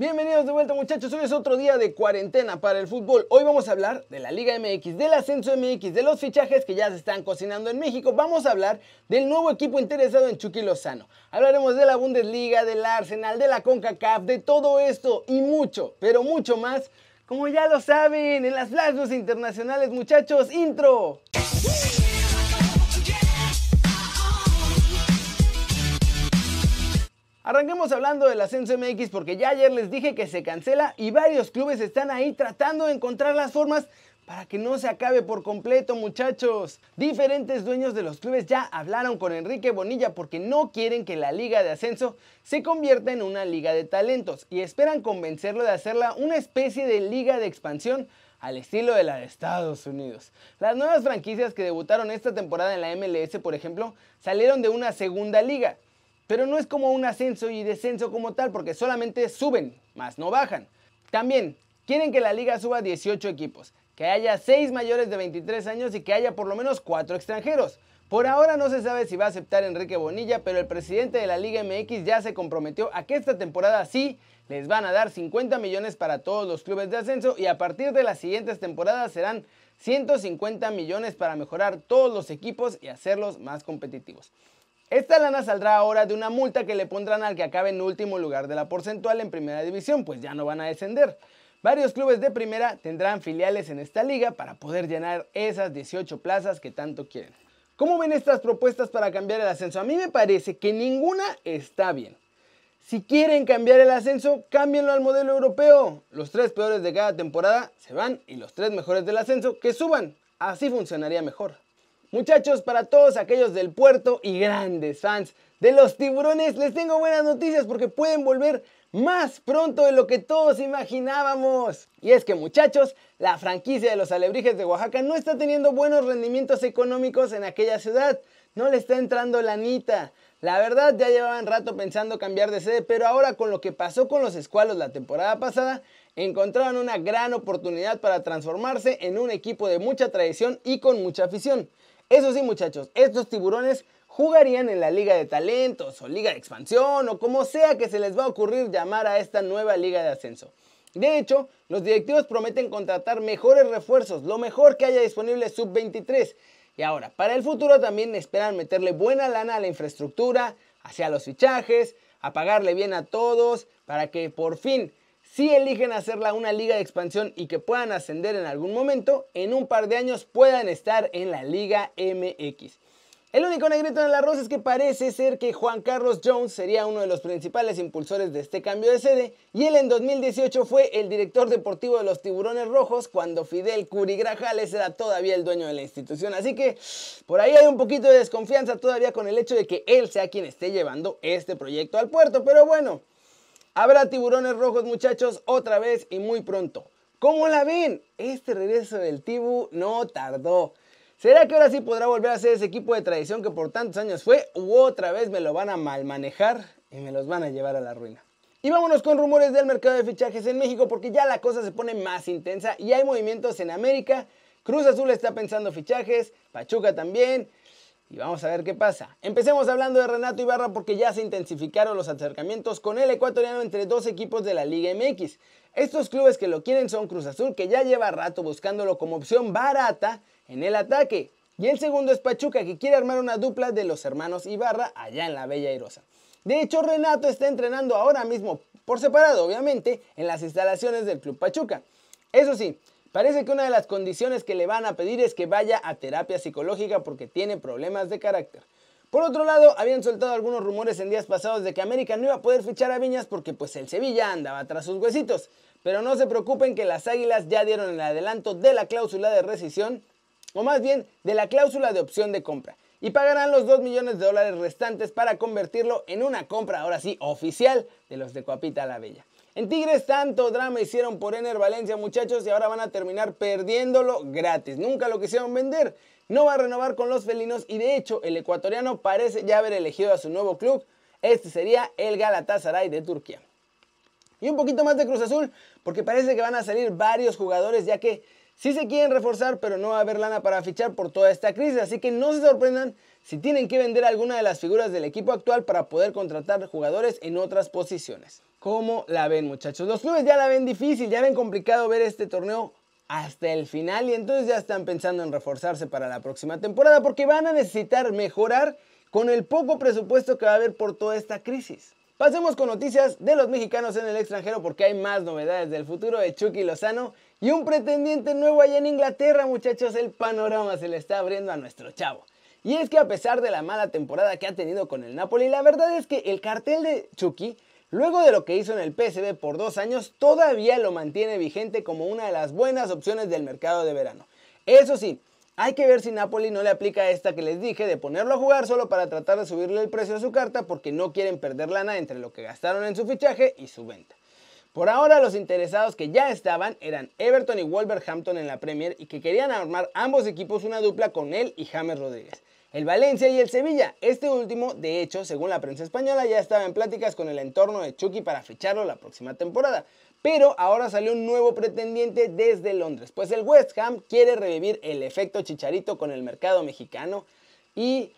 Bienvenidos de vuelta muchachos, hoy es otro día de cuarentena para el fútbol. Hoy vamos a hablar de la Liga MX, del ascenso MX, de los fichajes que ya se están cocinando en México. Vamos a hablar del nuevo equipo interesado en Chucky Lozano. Hablaremos de la Bundesliga, del Arsenal, de la CONCACAF, de todo esto y mucho, pero mucho más, como ya lo saben, en las flashes internacionales muchachos, intro. Arranquemos hablando del ascenso MX porque ya ayer les dije que se cancela y varios clubes están ahí tratando de encontrar las formas para que no se acabe por completo muchachos. Diferentes dueños de los clubes ya hablaron con Enrique Bonilla porque no quieren que la liga de ascenso se convierta en una liga de talentos y esperan convencerlo de hacerla una especie de liga de expansión al estilo de la de Estados Unidos. Las nuevas franquicias que debutaron esta temporada en la MLS, por ejemplo, salieron de una segunda liga pero no es como un ascenso y descenso como tal, porque solamente suben, más no bajan. También quieren que la liga suba 18 equipos, que haya 6 mayores de 23 años y que haya por lo menos 4 extranjeros. Por ahora no se sabe si va a aceptar Enrique Bonilla, pero el presidente de la Liga MX ya se comprometió a que esta temporada sí les van a dar 50 millones para todos los clubes de ascenso y a partir de las siguientes temporadas serán 150 millones para mejorar todos los equipos y hacerlos más competitivos. Esta lana saldrá ahora de una multa que le pondrán al que acabe en último lugar de la porcentual en primera división, pues ya no van a descender. Varios clubes de primera tendrán filiales en esta liga para poder llenar esas 18 plazas que tanto quieren. ¿Cómo ven estas propuestas para cambiar el ascenso? A mí me parece que ninguna está bien. Si quieren cambiar el ascenso, cámbienlo al modelo europeo. Los tres peores de cada temporada se van y los tres mejores del ascenso que suban. Así funcionaría mejor. Muchachos, para todos aquellos del puerto y grandes fans de los tiburones, les tengo buenas noticias porque pueden volver más pronto de lo que todos imaginábamos. Y es que muchachos, la franquicia de los alebrijes de Oaxaca no está teniendo buenos rendimientos económicos en aquella ciudad. No le está entrando la anita. La verdad ya llevaban rato pensando cambiar de sede, pero ahora con lo que pasó con los escualos la temporada pasada, encontraron una gran oportunidad para transformarse en un equipo de mucha tradición y con mucha afición. Eso sí, muchachos, estos tiburones jugarían en la liga de talentos o liga de expansión o como sea que se les va a ocurrir llamar a esta nueva liga de ascenso. De hecho, los directivos prometen contratar mejores refuerzos, lo mejor que haya disponible sub-23. Y ahora, para el futuro también esperan meterle buena lana a la infraestructura, hacia los fichajes, a pagarle bien a todos, para que por fin si eligen hacerla una liga de expansión y que puedan ascender en algún momento, en un par de años puedan estar en la Liga MX. El único negrito en el arroz es que parece ser que Juan Carlos Jones sería uno de los principales impulsores de este cambio de sede y él en 2018 fue el director deportivo de los Tiburones Rojos cuando Fidel Curigrajales era todavía el dueño de la institución. Así que por ahí hay un poquito de desconfianza todavía con el hecho de que él sea quien esté llevando este proyecto al puerto, pero bueno, Habrá tiburones rojos muchachos otra vez y muy pronto. ¿Cómo la ven? Este regreso del Tibu no tardó. ¿Será que ahora sí podrá volver a ser ese equipo de tradición que por tantos años fue? ¿U otra vez me lo van a mal manejar y me los van a llevar a la ruina? Y vámonos con rumores del mercado de fichajes en México porque ya la cosa se pone más intensa y hay movimientos en América. Cruz Azul está pensando fichajes, Pachuca también, y vamos a ver qué pasa. Empecemos hablando de Renato Ibarra porque ya se intensificaron los acercamientos con el ecuatoriano entre dos equipos de la Liga MX. Estos clubes que lo quieren son Cruz Azul, que ya lleva rato buscándolo como opción barata en el ataque. Y el segundo es Pachuca, que quiere armar una dupla de los hermanos Ibarra allá en la Bella Airosa. De hecho, Renato está entrenando ahora mismo, por separado obviamente, en las instalaciones del Club Pachuca. Eso sí, Parece que una de las condiciones que le van a pedir es que vaya a terapia psicológica porque tiene problemas de carácter. Por otro lado, habían soltado algunos rumores en días pasados de que América no iba a poder fichar a Viñas porque pues el Sevilla andaba tras sus huesitos. Pero no se preocupen que las Águilas ya dieron el adelanto de la cláusula de rescisión, o más bien de la cláusula de opción de compra, y pagarán los 2 millones de dólares restantes para convertirlo en una compra ahora sí oficial de los de Coapita la Bella. En Tigres tanto drama hicieron por Ener Valencia muchachos y ahora van a terminar perdiéndolo gratis. Nunca lo quisieron vender. No va a renovar con los felinos y de hecho el ecuatoriano parece ya haber elegido a su nuevo club. Este sería el Galatasaray de Turquía. Y un poquito más de Cruz Azul porque parece que van a salir varios jugadores ya que sí se quieren reforzar pero no va a haber lana para fichar por toda esta crisis. Así que no se sorprendan si tienen que vender alguna de las figuras del equipo actual para poder contratar jugadores en otras posiciones. ¿Cómo la ven muchachos? Los clubes ya la ven difícil, ya ven complicado ver este torneo hasta el final y entonces ya están pensando en reforzarse para la próxima temporada porque van a necesitar mejorar con el poco presupuesto que va a haber por toda esta crisis. Pasemos con noticias de los mexicanos en el extranjero porque hay más novedades del futuro de Chucky Lozano y un pretendiente nuevo allá en Inglaterra, muchachos, el panorama se le está abriendo a nuestro chavo. Y es que a pesar de la mala temporada que ha tenido con el Napoli, la verdad es que el cartel de Chucky, luego de lo que hizo en el PSV por dos años, todavía lo mantiene vigente como una de las buenas opciones del mercado de verano. Eso sí, hay que ver si Napoli no le aplica esta que les dije de ponerlo a jugar solo para tratar de subirle el precio a su carta porque no quieren perder lana entre lo que gastaron en su fichaje y su venta. Por ahora los interesados que ya estaban eran Everton y Wolverhampton en la Premier y que querían armar ambos equipos una dupla con él y James Rodríguez. El Valencia y el Sevilla. Este último, de hecho, según la prensa española, ya estaba en pláticas con el entorno de Chucky para ficharlo la próxima temporada. Pero ahora salió un nuevo pretendiente desde Londres, pues el West Ham quiere revivir el efecto chicharito con el mercado mexicano y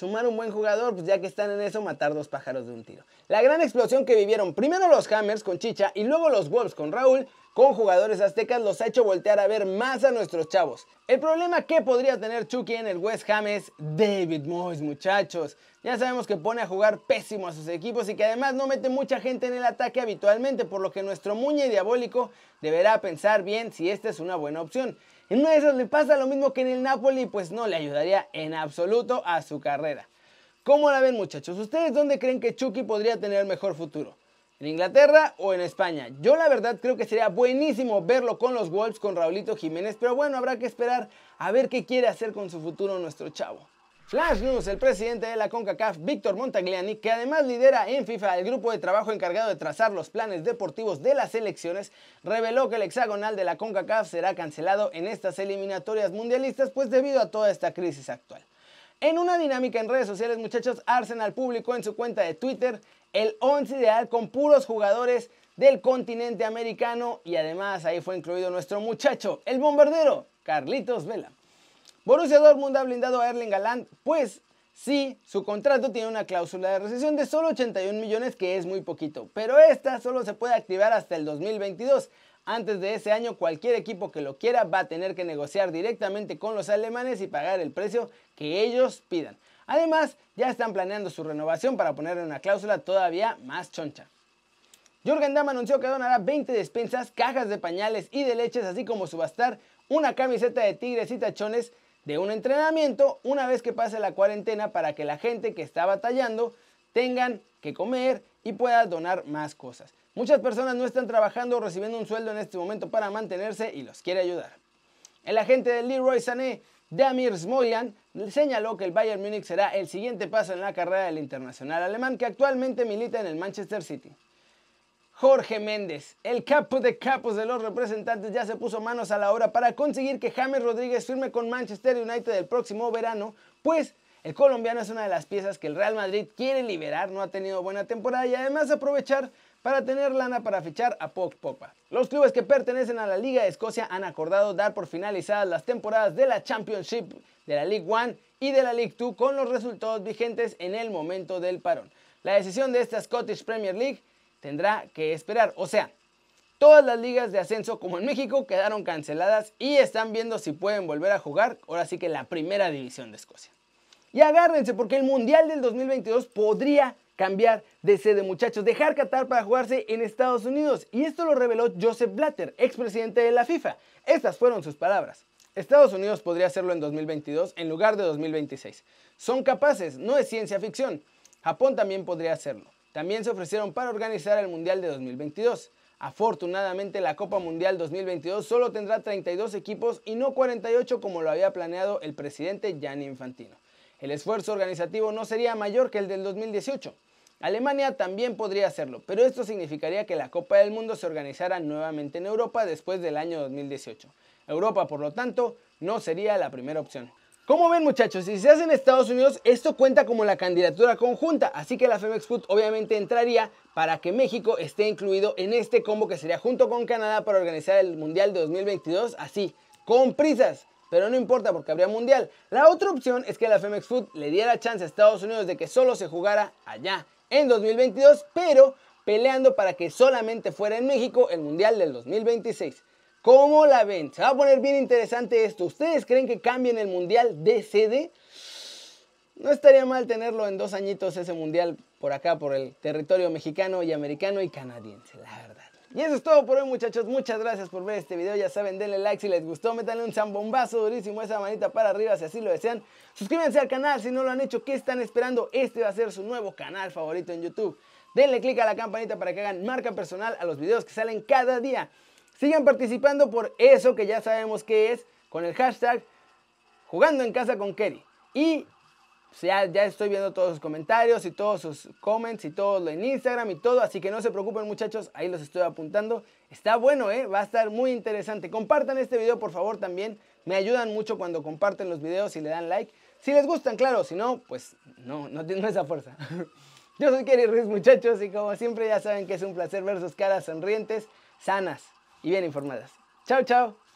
sumar un buen jugador, pues ya que están en eso, matar dos pájaros de un tiro. La gran explosión que vivieron primero los Hammers con Chicha y luego los Wolves con Raúl, con jugadores aztecas, los ha hecho voltear a ver más a nuestros chavos. El problema que podría tener Chucky en el West Ham es David Moyes, muchachos. Ya sabemos que pone a jugar pésimo a sus equipos y que además no mete mucha gente en el ataque habitualmente, por lo que nuestro muñe diabólico deberá pensar bien si esta es una buena opción. En una de esas le pasa lo mismo que en el Napoli, pues no le ayudaría en absoluto a su carrera. ¿Cómo la ven muchachos? ¿Ustedes dónde creen que Chucky podría tener mejor futuro? ¿En Inglaterra o en España? Yo la verdad creo que sería buenísimo verlo con los Wolves con Raulito Jiménez, pero bueno, habrá que esperar a ver qué quiere hacer con su futuro nuestro chavo. Flash News, el presidente de la CONCACAF, Víctor Montagliani, que además lidera en FIFA el grupo de trabajo encargado de trazar los planes deportivos de las selecciones, reveló que el hexagonal de la CONCACAF será cancelado en estas eliminatorias mundialistas, pues debido a toda esta crisis actual. En una dinámica en redes sociales, muchachos, Arsenal publicó en su cuenta de Twitter el 11 ideal con puros jugadores del continente americano y además ahí fue incluido nuestro muchacho, el bombardero, Carlitos Vela. Borussia Dortmund ha blindado a Erling Haaland, pues sí, su contrato tiene una cláusula de recesión de solo 81 millones, que es muy poquito, pero esta solo se puede activar hasta el 2022. Antes de ese año, cualquier equipo que lo quiera va a tener que negociar directamente con los alemanes y pagar el precio que ellos pidan. Además, ya están planeando su renovación para ponerle una cláusula todavía más choncha. Jürgen Damm anunció que donará 20 despensas, cajas de pañales y de leches, así como subastar una camiseta de tigres y tachones de un entrenamiento una vez que pase la cuarentena para que la gente que está batallando tengan que comer y pueda donar más cosas. Muchas personas no están trabajando o recibiendo un sueldo en este momento para mantenerse y los quiere ayudar. El agente de Leroy Sané, Damir Smoyan, señaló que el Bayern Múnich será el siguiente paso en la carrera del internacional alemán que actualmente milita en el Manchester City. Jorge Méndez, el capo de capos de los representantes, ya se puso manos a la obra para conseguir que James Rodríguez firme con Manchester United el próximo verano, pues el colombiano es una de las piezas que el Real Madrid quiere liberar, no ha tenido buena temporada y además aprovechar para tener lana para fichar a Pog Pogba. Los clubes que pertenecen a la Liga de Escocia han acordado dar por finalizadas las temporadas de la Championship, de la League One y de la League Two con los resultados vigentes en el momento del parón. La decisión de esta Scottish Premier League tendrá que esperar. O sea, todas las ligas de ascenso como en México quedaron canceladas y están viendo si pueden volver a jugar, ahora sí que la primera división de Escocia. Y agárrense porque el Mundial del 2022 podría cambiar de sede, muchachos, dejar Qatar para jugarse en Estados Unidos. Y esto lo reveló Joseph Blatter, expresidente de la FIFA. Estas fueron sus palabras. Estados Unidos podría hacerlo en 2022 en lugar de 2026. Son capaces, no es ciencia ficción. Japón también podría hacerlo. También se ofrecieron para organizar el Mundial de 2022. Afortunadamente la Copa Mundial 2022 solo tendrá 32 equipos y no 48 como lo había planeado el presidente Gianni Infantino. El esfuerzo organizativo no sería mayor que el del 2018. Alemania también podría hacerlo, pero esto significaría que la Copa del Mundo se organizara nuevamente en Europa después del año 2018. Europa, por lo tanto, no sería la primera opción. Como ven muchachos, si se hace en Estados Unidos, esto cuenta como la candidatura conjunta, así que la Femex Food obviamente entraría para que México esté incluido en este combo que sería junto con Canadá para organizar el Mundial de 2022, así, con prisas. Pero no importa porque habría mundial. La otra opción es que la Femex Food le diera chance a Estados Unidos de que solo se jugara allá en 2022, pero peleando para que solamente fuera en México el Mundial del 2026. ¿Cómo la ven? Se va a poner bien interesante esto. ¿Ustedes creen que cambien el Mundial de sede? No estaría mal tenerlo en dos añitos ese Mundial por acá, por el territorio mexicano y americano y canadiense, la verdad. Y eso es todo por hoy muchachos, muchas gracias por ver este video, ya saben, denle like si les gustó, métanle un zambombazo durísimo, esa manita para arriba si así lo desean. Suscríbanse al canal si no lo han hecho, ¿qué están esperando? Este va a ser su nuevo canal favorito en YouTube. Denle click a la campanita para que hagan marca personal a los videos que salen cada día. Sigan participando por eso que ya sabemos que es con el hashtag jugando en casa con Kerry. Y ya, ya estoy viendo todos sus comentarios y todos sus comments y todo en Instagram y todo, así que no se preocupen muchachos, ahí los estoy apuntando. Está bueno, ¿eh? va a estar muy interesante. Compartan este video por favor también, me ayudan mucho cuando comparten los videos y le dan like. Si les gustan, claro, si no, pues no, no tienen esa fuerza. Yo soy Kerry Ruiz muchachos y como siempre ya saben que es un placer ver sus caras sonrientes, sanas y bien informadas. Chao, chao.